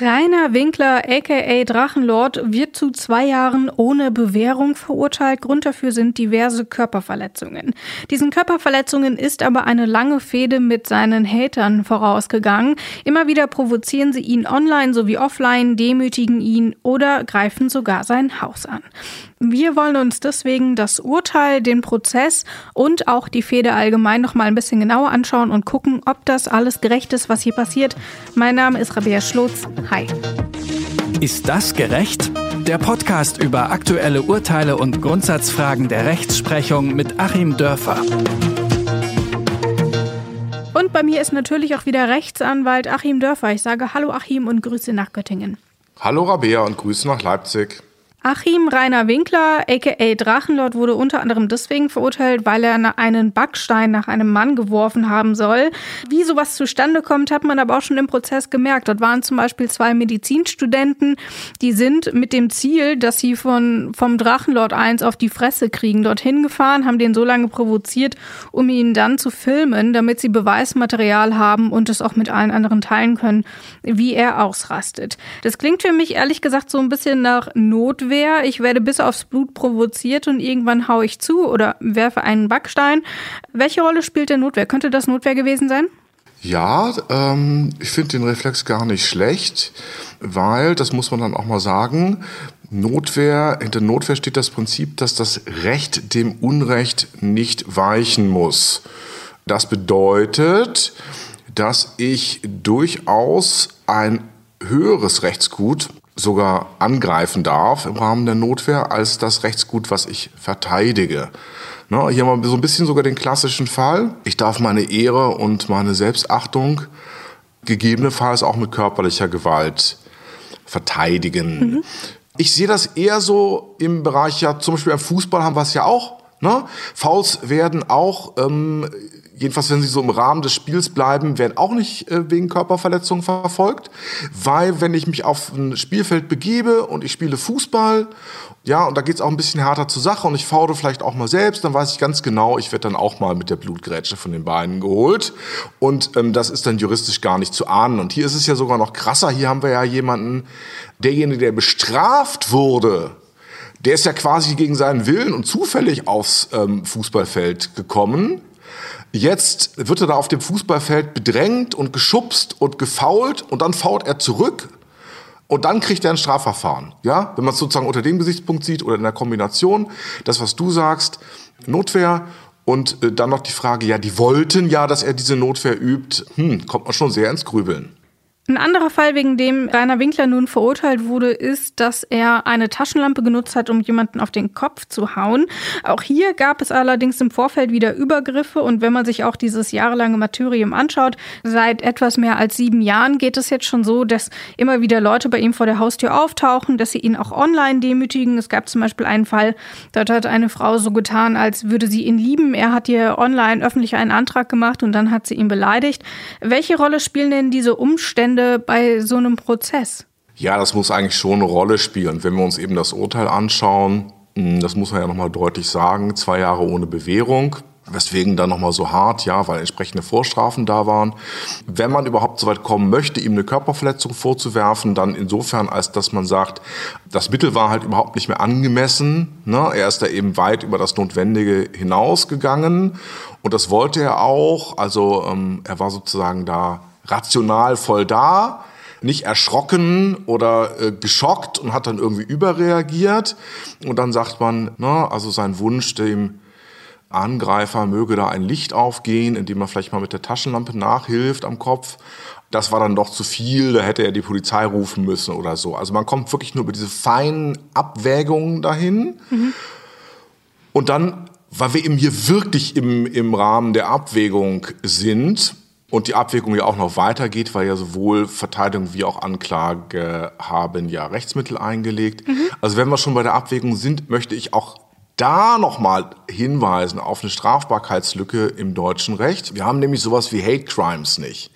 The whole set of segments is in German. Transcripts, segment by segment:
Rainer Winkler, aka Drachenlord, wird zu zwei Jahren ohne Bewährung verurteilt. Grund dafür sind diverse Körperverletzungen. Diesen Körperverletzungen ist aber eine lange Fehde mit seinen Hatern vorausgegangen. Immer wieder provozieren sie ihn online sowie offline, demütigen ihn oder greifen sogar sein Haus an. Wir wollen uns deswegen das Urteil, den Prozess und auch die Fehde allgemein noch mal ein bisschen genauer anschauen und gucken, ob das alles gerecht ist, was hier passiert. Mein Name ist Rabea Schlotz. Hi. Ist das gerecht? Der Podcast über aktuelle Urteile und Grundsatzfragen der Rechtsprechung mit Achim Dörfer. Und bei mir ist natürlich auch wieder Rechtsanwalt Achim Dörfer. Ich sage Hallo Achim und Grüße nach Göttingen. Hallo Rabea und Grüße nach Leipzig. Achim Rainer Winkler, aka Drachenlord, wurde unter anderem deswegen verurteilt, weil er einen Backstein nach einem Mann geworfen haben soll. Wie sowas zustande kommt, hat man aber auch schon im Prozess gemerkt. Dort waren zum Beispiel zwei Medizinstudenten, die sind mit dem Ziel, dass sie von, vom Drachenlord 1 auf die Fresse kriegen, dorthin gefahren, haben den so lange provoziert, um ihn dann zu filmen, damit sie Beweismaterial haben und es auch mit allen anderen teilen können, wie er ausrastet. Das klingt für mich ehrlich gesagt so ein bisschen nach Notwehr Notwehr. Ich werde bis aufs Blut provoziert und irgendwann haue ich zu oder werfe einen Backstein. Welche Rolle spielt der Notwehr? Könnte das Notwehr gewesen sein? Ja, ähm, ich finde den Reflex gar nicht schlecht, weil, das muss man dann auch mal sagen, Notwehr, hinter Notwehr steht das Prinzip, dass das Recht dem Unrecht nicht weichen muss. Das bedeutet, dass ich durchaus ein höheres Rechtsgut sogar angreifen darf im Rahmen der Notwehr als das Rechtsgut, was ich verteidige. Ne, hier haben wir so ein bisschen sogar den klassischen Fall. Ich darf meine Ehre und meine Selbstachtung gegebenenfalls auch mit körperlicher Gewalt verteidigen. Mhm. Ich sehe das eher so im Bereich, ja, zum Beispiel beim Fußball haben wir es ja auch. Ne? Fouls werden auch ähm, jedenfalls wenn sie so im Rahmen des Spiels bleiben, werden auch nicht äh, wegen Körperverletzung verfolgt. Weil wenn ich mich auf ein Spielfeld begebe und ich spiele Fußball, ja, und da geht's auch ein bisschen härter zur Sache und ich faule vielleicht auch mal selbst, dann weiß ich ganz genau, ich werde dann auch mal mit der Blutgrätsche von den Beinen geholt. Und ähm, das ist dann juristisch gar nicht zu ahnen. Und hier ist es ja sogar noch krasser. Hier haben wir ja jemanden, derjenige, der bestraft wurde, der ist ja quasi gegen seinen Willen und zufällig aufs ähm, Fußballfeld gekommen Jetzt wird er da auf dem Fußballfeld bedrängt und geschubst und gefault und dann fault er zurück und dann kriegt er ein Strafverfahren. Ja, wenn man es sozusagen unter dem Gesichtspunkt sieht oder in der Kombination, das was du sagst, Notwehr und äh, dann noch die Frage, ja, die wollten ja, dass er diese Notwehr übt, hm, kommt man schon sehr ins Grübeln. Ein anderer Fall, wegen dem Rainer Winkler nun verurteilt wurde, ist, dass er eine Taschenlampe genutzt hat, um jemanden auf den Kopf zu hauen. Auch hier gab es allerdings im Vorfeld wieder Übergriffe und wenn man sich auch dieses jahrelange Martyrium anschaut, seit etwas mehr als sieben Jahren geht es jetzt schon so, dass immer wieder Leute bei ihm vor der Haustür auftauchen, dass sie ihn auch online demütigen. Es gab zum Beispiel einen Fall, dort hat eine Frau so getan, als würde sie ihn lieben. Er hat ihr online öffentlich einen Antrag gemacht und dann hat sie ihn beleidigt. Welche Rolle spielen denn diese Umstände Umstände bei so einem Prozess? Ja, das muss eigentlich schon eine Rolle spielen. Wenn wir uns eben das Urteil anschauen, hm, das muss man ja nochmal deutlich sagen, zwei Jahre ohne Bewährung. Weswegen dann nochmal so hart, ja, weil entsprechende Vorstrafen da waren. Wenn man überhaupt so weit kommen möchte, ihm eine Körperverletzung vorzuwerfen, dann insofern, als dass man sagt, das Mittel war halt überhaupt nicht mehr angemessen. Ne? Er ist da eben weit über das Notwendige hinausgegangen und das wollte er auch. Also ähm, er war sozusagen da rational voll da, nicht erschrocken oder äh, geschockt und hat dann irgendwie überreagiert. Und dann sagt man, na, also sein Wunsch, dem Angreifer möge da ein Licht aufgehen, indem man vielleicht mal mit der Taschenlampe nachhilft am Kopf. Das war dann doch zu viel, da hätte er die Polizei rufen müssen oder so. Also man kommt wirklich nur über diese feinen Abwägungen dahin. Mhm. Und dann, weil wir eben hier wirklich im, im Rahmen der Abwägung sind, und die Abwägung ja auch noch weitergeht, weil ja sowohl Verteidigung wie auch Anklage haben ja Rechtsmittel eingelegt. Mhm. Also wenn wir schon bei der Abwägung sind, möchte ich auch da nochmal hinweisen auf eine Strafbarkeitslücke im deutschen Recht. Wir haben nämlich sowas wie Hate Crimes nicht.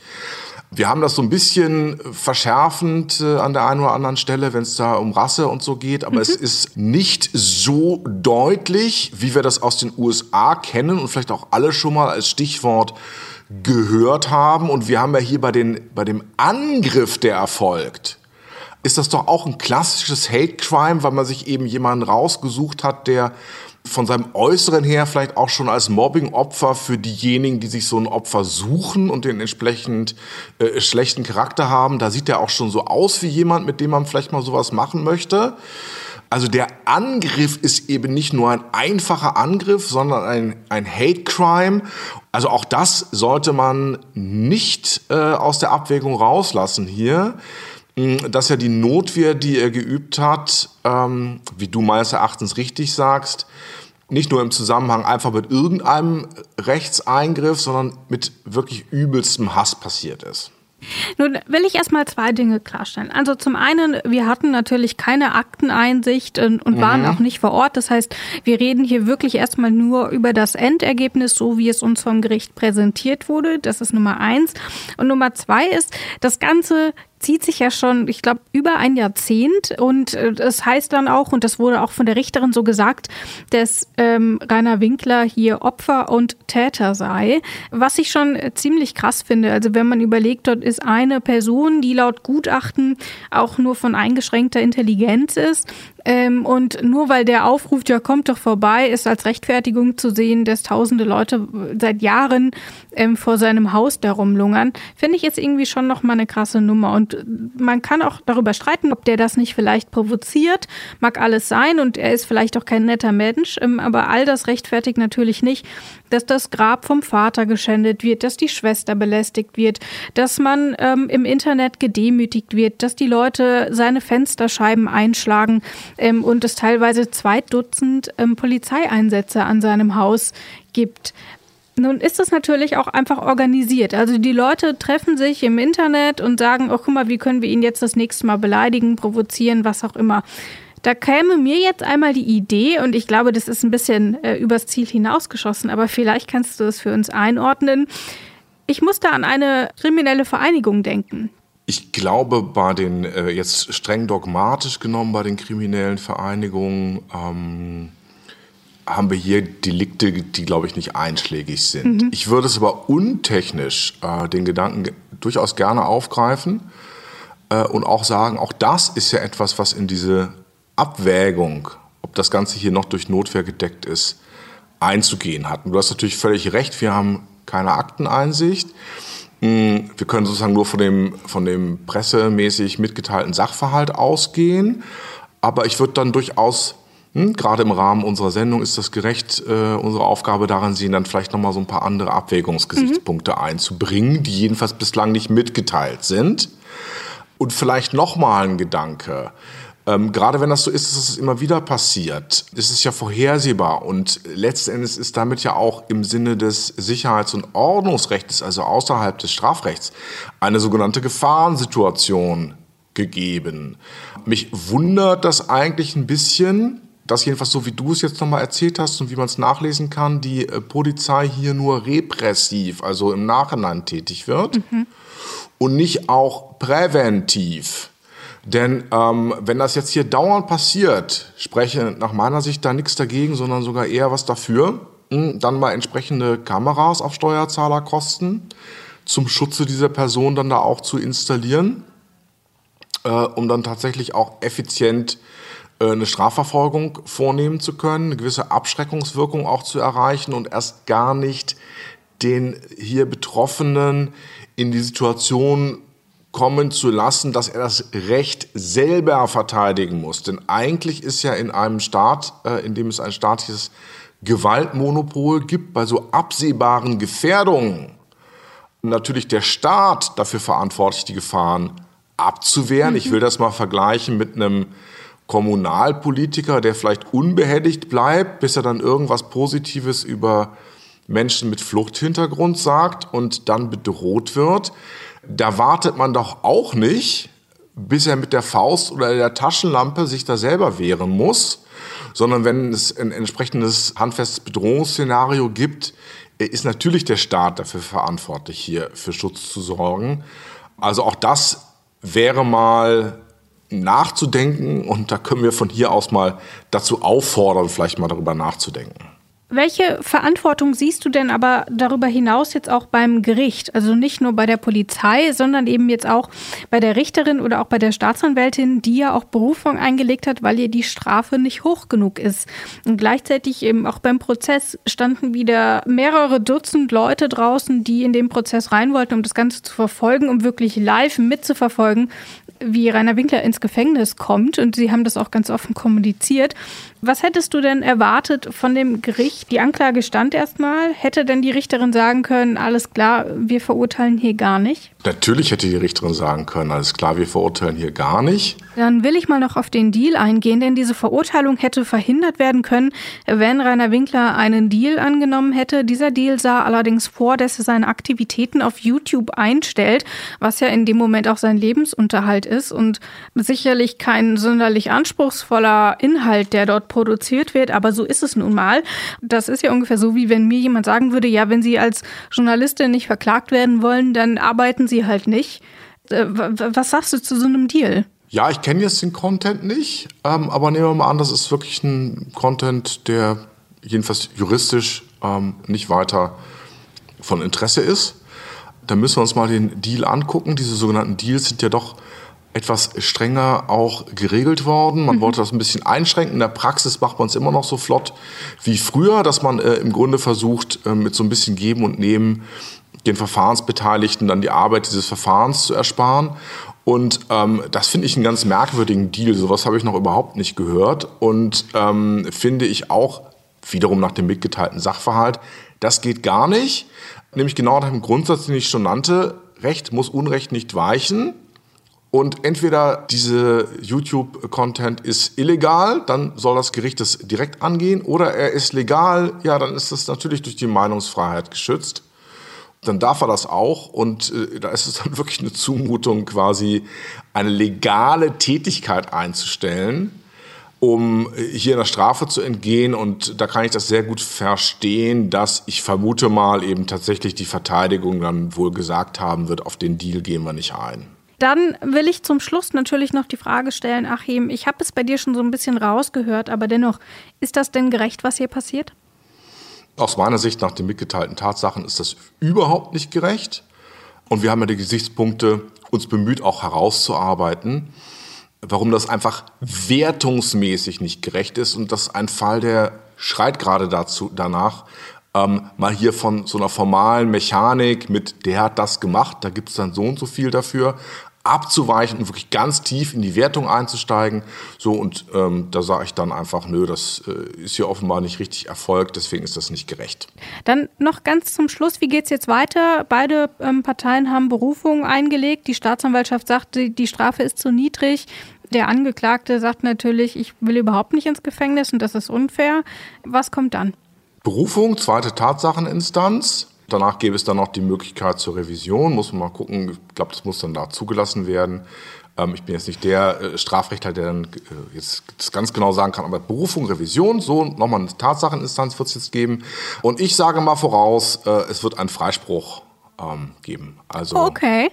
Wir haben das so ein bisschen verschärfend äh, an der einen oder anderen Stelle, wenn es da um Rasse und so geht, aber mhm. es ist nicht so deutlich, wie wir das aus den USA kennen und vielleicht auch alle schon mal als Stichwort gehört haben. Und wir haben ja hier bei, den, bei dem Angriff, der erfolgt, ist das doch auch ein klassisches Hate Crime, weil man sich eben jemanden rausgesucht hat, der von seinem Äußeren her vielleicht auch schon als Mobbing-Opfer für diejenigen, die sich so ein Opfer suchen und den entsprechend äh, schlechten Charakter haben. Da sieht er auch schon so aus wie jemand, mit dem man vielleicht mal sowas machen möchte. Also der Angriff ist eben nicht nur ein einfacher Angriff, sondern ein, ein Hate Crime. Also auch das sollte man nicht äh, aus der Abwägung rauslassen hier hm, dass ja die Notwehr, die er geübt hat, ähm, wie du meines Erachtens richtig sagst, nicht nur im Zusammenhang einfach mit irgendeinem Rechtseingriff, sondern mit wirklich übelstem Hass passiert ist. Nun will ich erstmal zwei Dinge klarstellen. Also zum einen, wir hatten natürlich keine Akteneinsicht und, und mhm. waren auch nicht vor Ort. Das heißt, wir reden hier wirklich erstmal nur über das Endergebnis, so wie es uns vom Gericht präsentiert wurde. Das ist Nummer eins. Und Nummer zwei ist, das Ganze zieht sich ja schon, ich glaube, über ein Jahrzehnt. Und äh, das heißt dann auch, und das wurde auch von der Richterin so gesagt, dass ähm, Rainer Winkler hier Opfer und Täter sei. Was ich schon ziemlich krass finde. Also wenn man überlegt, dort ist eine Person, die laut Gutachten auch nur von eingeschränkter Intelligenz ist ähm, und nur weil der aufruft, ja, kommt doch vorbei, ist als Rechtfertigung zu sehen, dass tausende Leute seit Jahren ähm, vor seinem Haus darum lungern, finde ich jetzt irgendwie schon nochmal eine krasse Nummer. Und man kann auch darüber streiten, ob der das nicht vielleicht provoziert. Mag alles sein und er ist vielleicht auch kein netter Mensch, ähm, aber all das rechtfertigt natürlich nicht, dass das Grab vom Vater geschändet wird, dass die Schwester belästigt wird, dass man ähm, im Internet gedemütigt wird, dass die Leute seine Fensterscheiben einschlagen ähm, und es teilweise zwei Dutzend ähm, Polizeieinsätze an seinem Haus gibt. Nun ist das natürlich auch einfach organisiert. Also die Leute treffen sich im Internet und sagen, oh guck mal, wie können wir ihn jetzt das nächste Mal beleidigen, provozieren, was auch immer. Da käme mir jetzt einmal die Idee, und ich glaube, das ist ein bisschen äh, übers Ziel hinausgeschossen, aber vielleicht kannst du es für uns einordnen. Ich muss da an eine kriminelle Vereinigung denken. Ich glaube, bei den, äh, jetzt streng dogmatisch genommen, bei den kriminellen Vereinigungen, ähm, haben wir hier Delikte, die, glaube ich, nicht einschlägig sind. Mhm. Ich würde es aber untechnisch äh, den Gedanken durchaus gerne aufgreifen äh, und auch sagen, auch das ist ja etwas, was in diese Abwägung, ob das Ganze hier noch durch Notwehr gedeckt ist, einzugehen hat. Und du hast natürlich völlig recht, wir haben keine Akteneinsicht. Hm, wir können sozusagen nur von dem, von dem pressemäßig mitgeteilten Sachverhalt ausgehen. Aber ich würde dann durchaus, hm, gerade im Rahmen unserer Sendung ist das gerecht, äh, unsere Aufgabe daran sehen, dann vielleicht nochmal so ein paar andere Abwägungsgesichtspunkte mhm. einzubringen, die jedenfalls bislang nicht mitgeteilt sind. Und vielleicht nochmal ein Gedanke. Ähm, gerade wenn das so ist, dass es immer wieder passiert, ist es ja vorhersehbar und letzten Endes ist damit ja auch im Sinne des Sicherheits- und Ordnungsrechts, also außerhalb des Strafrechts, eine sogenannte Gefahrensituation gegeben. Mich wundert das eigentlich ein bisschen, dass jedenfalls so wie du es jetzt nochmal erzählt hast und wie man es nachlesen kann, die äh, Polizei hier nur repressiv, also im Nachhinein tätig wird mhm. und nicht auch präventiv. Denn ähm, wenn das jetzt hier dauernd passiert, spreche nach meiner Sicht da nichts dagegen, sondern sogar eher was dafür, hm, dann mal entsprechende Kameras auf Steuerzahlerkosten zum Schutze dieser Person dann da auch zu installieren, äh, um dann tatsächlich auch effizient eine Strafverfolgung vornehmen zu können, eine gewisse Abschreckungswirkung auch zu erreichen und erst gar nicht den hier Betroffenen in die Situation kommen zu lassen, dass er das Recht selber verteidigen muss. Denn eigentlich ist ja in einem Staat, äh, in dem es ein staatliches Gewaltmonopol gibt, bei so absehbaren Gefährdungen natürlich der Staat dafür verantwortlich, die Gefahren abzuwehren. Mhm. Ich will das mal vergleichen mit einem Kommunalpolitiker, der vielleicht unbehelligt bleibt, bis er dann irgendwas Positives über Menschen mit Fluchthintergrund sagt und dann bedroht wird da wartet man doch auch nicht, bis er mit der Faust oder der Taschenlampe sich da selber wehren muss, sondern wenn es ein entsprechendes handfestes Bedrohungsszenario gibt, ist natürlich der Staat dafür verantwortlich, hier für Schutz zu sorgen. Also auch das wäre mal nachzudenken und da können wir von hier aus mal dazu auffordern, vielleicht mal darüber nachzudenken. Welche Verantwortung siehst du denn aber darüber hinaus jetzt auch beim Gericht? Also nicht nur bei der Polizei, sondern eben jetzt auch bei der Richterin oder auch bei der Staatsanwältin, die ja auch Berufung eingelegt hat, weil ihr die Strafe nicht hoch genug ist. Und gleichzeitig eben auch beim Prozess standen wieder mehrere Dutzend Leute draußen, die in den Prozess rein wollten, um das Ganze zu verfolgen, um wirklich live mitzuverfolgen, wie Rainer Winkler ins Gefängnis kommt. Und sie haben das auch ganz offen kommuniziert. Was hättest du denn erwartet von dem Gericht? Die Anklage stand erstmal. Hätte denn die Richterin sagen können, alles klar, wir verurteilen hier gar nicht? Natürlich hätte die Richterin sagen können, alles klar, wir verurteilen hier gar nicht. Dann will ich mal noch auf den Deal eingehen, denn diese Verurteilung hätte verhindert werden können, wenn Rainer Winkler einen Deal angenommen hätte. Dieser Deal sah allerdings vor, dass er seine Aktivitäten auf YouTube einstellt, was ja in dem Moment auch sein Lebensunterhalt ist und sicherlich kein sonderlich anspruchsvoller Inhalt, der dort produziert wird, aber so ist es nun mal. Das ist ja ungefähr so, wie wenn mir jemand sagen würde, ja, wenn Sie als Journalistin nicht verklagt werden wollen, dann arbeiten Sie halt nicht. Äh, was sagst du zu so einem Deal? Ja, ich kenne jetzt den Content nicht, ähm, aber nehmen wir mal an, das ist wirklich ein Content, der jedenfalls juristisch ähm, nicht weiter von Interesse ist. Dann müssen wir uns mal den Deal angucken. Diese sogenannten Deals sind ja doch etwas strenger auch geregelt worden. Man mhm. wollte das ein bisschen einschränken. In der Praxis macht man es immer noch so flott wie früher, dass man äh, im Grunde versucht, äh, mit so ein bisschen Geben und Nehmen den Verfahrensbeteiligten dann die Arbeit dieses Verfahrens zu ersparen. Und ähm, das finde ich einen ganz merkwürdigen Deal. Sowas habe ich noch überhaupt nicht gehört. Und ähm, finde ich auch wiederum nach dem mitgeteilten Sachverhalt, das geht gar nicht. Nämlich genau nach dem Grundsatz, den ich schon nannte, Recht muss Unrecht nicht weichen. Und entweder diese YouTube-Content ist illegal, dann soll das Gericht das direkt angehen, oder er ist legal, ja, dann ist das natürlich durch die Meinungsfreiheit geschützt. Dann darf er das auch und äh, da ist es dann wirklich eine Zumutung, quasi eine legale Tätigkeit einzustellen, um äh, hier in der Strafe zu entgehen. Und da kann ich das sehr gut verstehen, dass ich vermute mal eben tatsächlich die Verteidigung dann wohl gesagt haben wird, auf den Deal gehen wir nicht ein. Dann will ich zum Schluss natürlich noch die Frage stellen, Achim, ich habe es bei dir schon so ein bisschen rausgehört, aber dennoch, ist das denn gerecht, was hier passiert? Aus meiner Sicht, nach den mitgeteilten Tatsachen, ist das überhaupt nicht gerecht. Und wir haben ja die Gesichtspunkte uns bemüht, auch herauszuarbeiten, warum das einfach wertungsmäßig nicht gerecht ist. Und das ist ein Fall, der schreit gerade dazu, danach, ähm, mal hier von so einer formalen Mechanik mit, der hat das gemacht, da gibt es dann so und so viel dafür, abzuweichen und wirklich ganz tief in die Wertung einzusteigen. So, und ähm, da sage ich dann einfach, nö, das äh, ist hier offenbar nicht richtig erfolgt, deswegen ist das nicht gerecht. Dann noch ganz zum Schluss, wie geht es jetzt weiter? Beide ähm, Parteien haben Berufungen eingelegt. Die Staatsanwaltschaft sagt, die, die Strafe ist zu niedrig. Der Angeklagte sagt natürlich, ich will überhaupt nicht ins Gefängnis und das ist unfair. Was kommt dann? Berufung, zweite Tatsacheninstanz. Danach gäbe es dann noch die Möglichkeit zur Revision. Muss man mal gucken. Ich glaube, das muss dann da zugelassen werden. Ähm, ich bin jetzt nicht der äh, Strafrechtler, der dann äh, jetzt das ganz genau sagen kann, aber Berufung, Revision, so nochmal eine Tatsacheninstanz wird es jetzt geben. Und ich sage mal voraus, äh, es wird einen Freispruch ähm, geben. Also, okay.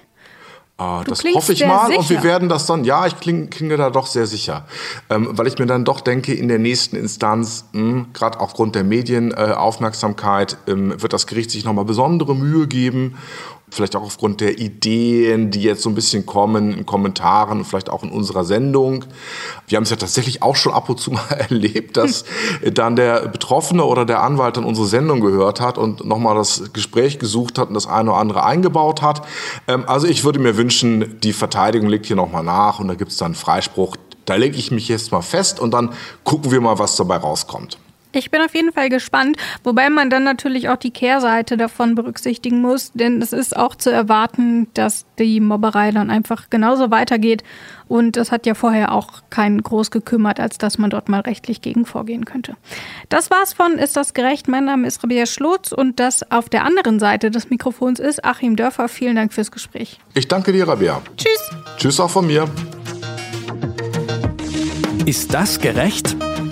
Äh, das hoffe ich mal sicher. und wir werden das dann, ja, ich klinge, klinge da doch sehr sicher, ähm, weil ich mir dann doch denke, in der nächsten Instanz, hm, gerade aufgrund der Medienaufmerksamkeit, äh, ähm, wird das Gericht sich nochmal besondere Mühe geben vielleicht auch aufgrund der Ideen, die jetzt so ein bisschen kommen in Kommentaren und vielleicht auch in unserer Sendung. Wir haben es ja tatsächlich auch schon ab und zu mal erlebt, dass dann der Betroffene oder der Anwalt dann unsere Sendung gehört hat und nochmal das Gespräch gesucht hat und das eine oder andere eingebaut hat. Ähm, also ich würde mir wünschen, die Verteidigung legt hier nochmal nach und da gibt es dann Freispruch. Da lege ich mich jetzt mal fest und dann gucken wir mal, was dabei rauskommt. Ich bin auf jeden Fall gespannt, wobei man dann natürlich auch die Kehrseite davon berücksichtigen muss, denn es ist auch zu erwarten, dass die Mobberei dann einfach genauso weitergeht. Und das hat ja vorher auch keinen groß gekümmert, als dass man dort mal rechtlich gegen vorgehen könnte. Das war's von Ist das gerecht? Mein Name ist Rabia Schlotz und das auf der anderen Seite des Mikrofons ist Achim Dörfer. Vielen Dank fürs Gespräch. Ich danke dir, Rabia. Tschüss. Tschüss auch von mir. Ist das gerecht?